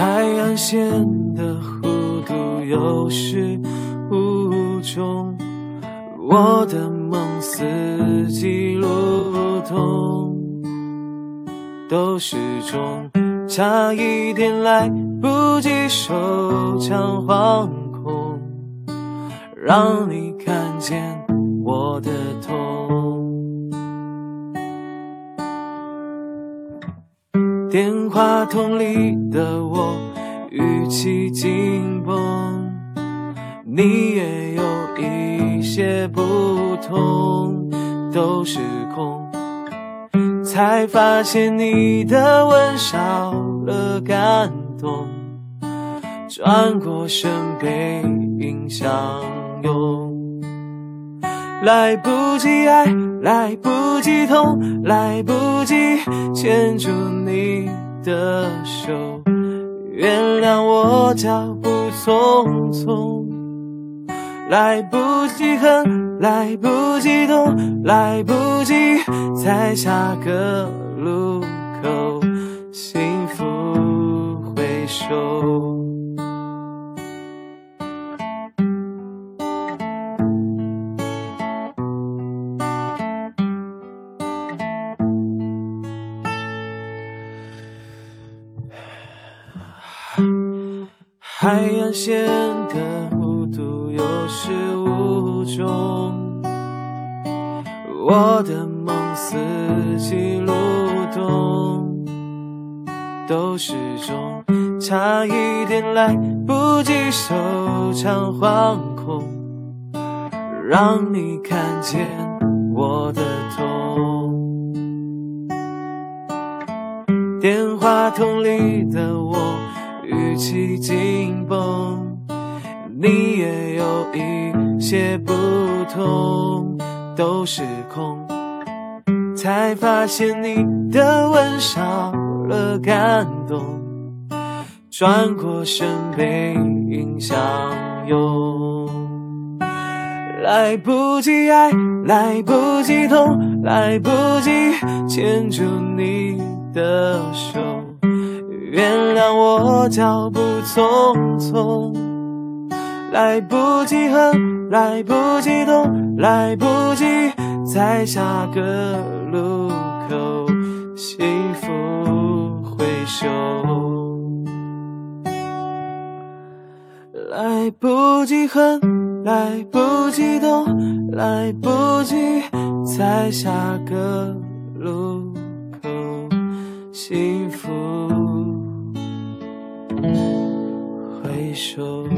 海岸线的弧度有始无终，我的梦四季如冬，都是钟，差一点来不及收场惶恐，让你看见我的痛。电话筒里的我语气紧绷，你也有一些不同，都是空。才发现你的吻少了感动，转过身背影相拥。来不及爱，来不及痛，来不及牵住你的手，原谅我脚步匆匆。来不及恨，来不及懂，来不及在下个海岸线的弧度有始无终，我的梦四季如冬，都始终，差一点来不及收场惶恐，让你看见我的痛。电话筒里的我。起紧绷，你也有一些不同，都是空。才发现你的吻少了感动，转过身背影相拥。来不及爱，来不及痛，来不及牵住你的手。原谅我脚步匆匆，来不及恨，来不及懂，来不及在下个路口幸福回首，来不及恨，来不及懂，来不及在下个回首。